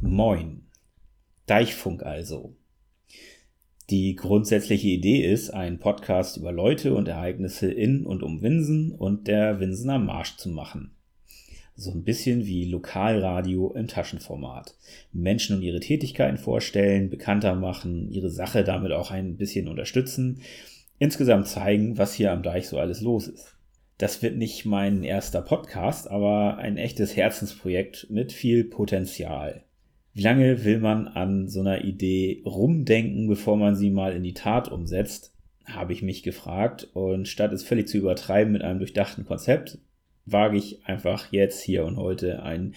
Moin. Deichfunk also. Die grundsätzliche Idee ist, einen Podcast über Leute und Ereignisse in und um Winsen und der Winsener Marsch zu machen. So ein bisschen wie Lokalradio im Taschenformat. Menschen und ihre Tätigkeiten vorstellen, bekannter machen, ihre Sache damit auch ein bisschen unterstützen, insgesamt zeigen, was hier am Deich so alles los ist. Das wird nicht mein erster Podcast, aber ein echtes Herzensprojekt mit viel Potenzial. Wie lange will man an so einer Idee rumdenken, bevor man sie mal in die Tat umsetzt? Habe ich mich gefragt. Und statt es völlig zu übertreiben mit einem durchdachten Konzept, wage ich einfach jetzt hier und heute einen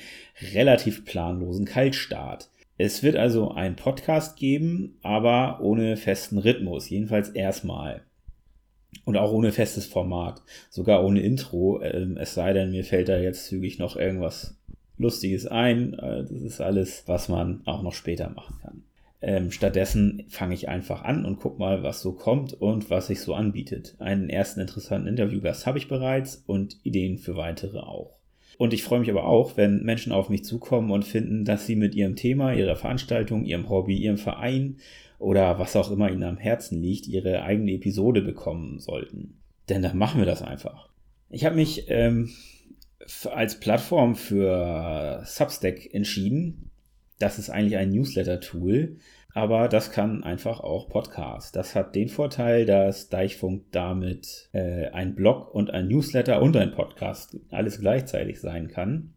relativ planlosen Kaltstart. Es wird also einen Podcast geben, aber ohne festen Rhythmus, jedenfalls erstmal. Und auch ohne festes Format, sogar ohne Intro, ähm, es sei denn, mir fällt da jetzt zügig noch irgendwas Lustiges ein. Äh, das ist alles, was man auch noch später machen kann. Ähm, stattdessen fange ich einfach an und gucke mal, was so kommt und was sich so anbietet. Einen ersten interessanten Interviewgast habe ich bereits und Ideen für weitere auch. Und ich freue mich aber auch, wenn Menschen auf mich zukommen und finden, dass sie mit ihrem Thema, ihrer Veranstaltung, ihrem Hobby, ihrem Verein oder was auch immer ihnen am Herzen liegt, ihre eigene Episode bekommen sollten. Denn dann machen wir das einfach. Ich habe mich ähm, als Plattform für Substack entschieden. Das ist eigentlich ein Newsletter-Tool, aber das kann einfach auch Podcast. Das hat den Vorteil, dass Deichfunk damit äh, ein Blog und ein Newsletter und ein Podcast alles gleichzeitig sein kann.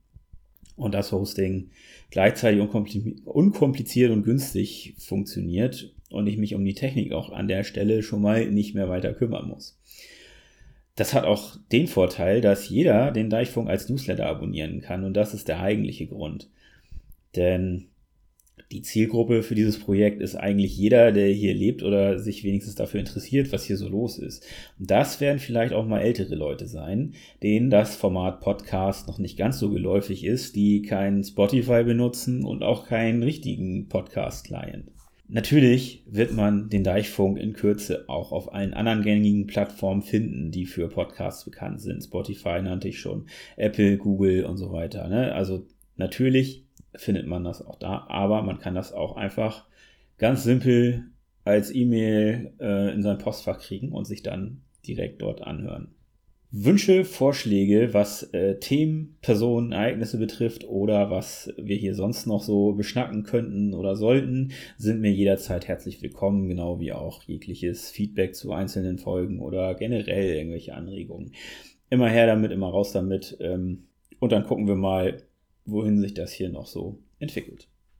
Und das Hosting gleichzeitig unkompliziert und günstig funktioniert und ich mich um die Technik auch an der Stelle schon mal nicht mehr weiter kümmern muss. Das hat auch den Vorteil, dass jeder den Deichfunk als Newsletter abonnieren kann und das ist der eigentliche Grund. Denn die Zielgruppe für dieses Projekt ist eigentlich jeder, der hier lebt oder sich wenigstens dafür interessiert, was hier so los ist. Und das werden vielleicht auch mal ältere Leute sein, denen das Format Podcast noch nicht ganz so geläufig ist, die keinen Spotify benutzen und auch keinen richtigen Podcast-Client. Natürlich wird man den Deichfunk in Kürze auch auf allen anderen gängigen Plattformen finden, die für Podcasts bekannt sind. Spotify nannte ich schon, Apple, Google und so weiter. Ne? Also natürlich findet man das auch da, aber man kann das auch einfach ganz simpel als E-Mail äh, in sein Postfach kriegen und sich dann direkt dort anhören. Wünsche, Vorschläge, was äh, Themen, Personen, Ereignisse betrifft oder was wir hier sonst noch so beschnacken könnten oder sollten, sind mir jederzeit herzlich willkommen, genau wie auch jegliches Feedback zu einzelnen Folgen oder generell irgendwelche Anregungen. Immer her damit, immer raus damit ähm, und dann gucken wir mal, wohin sich das hier noch so entwickelt.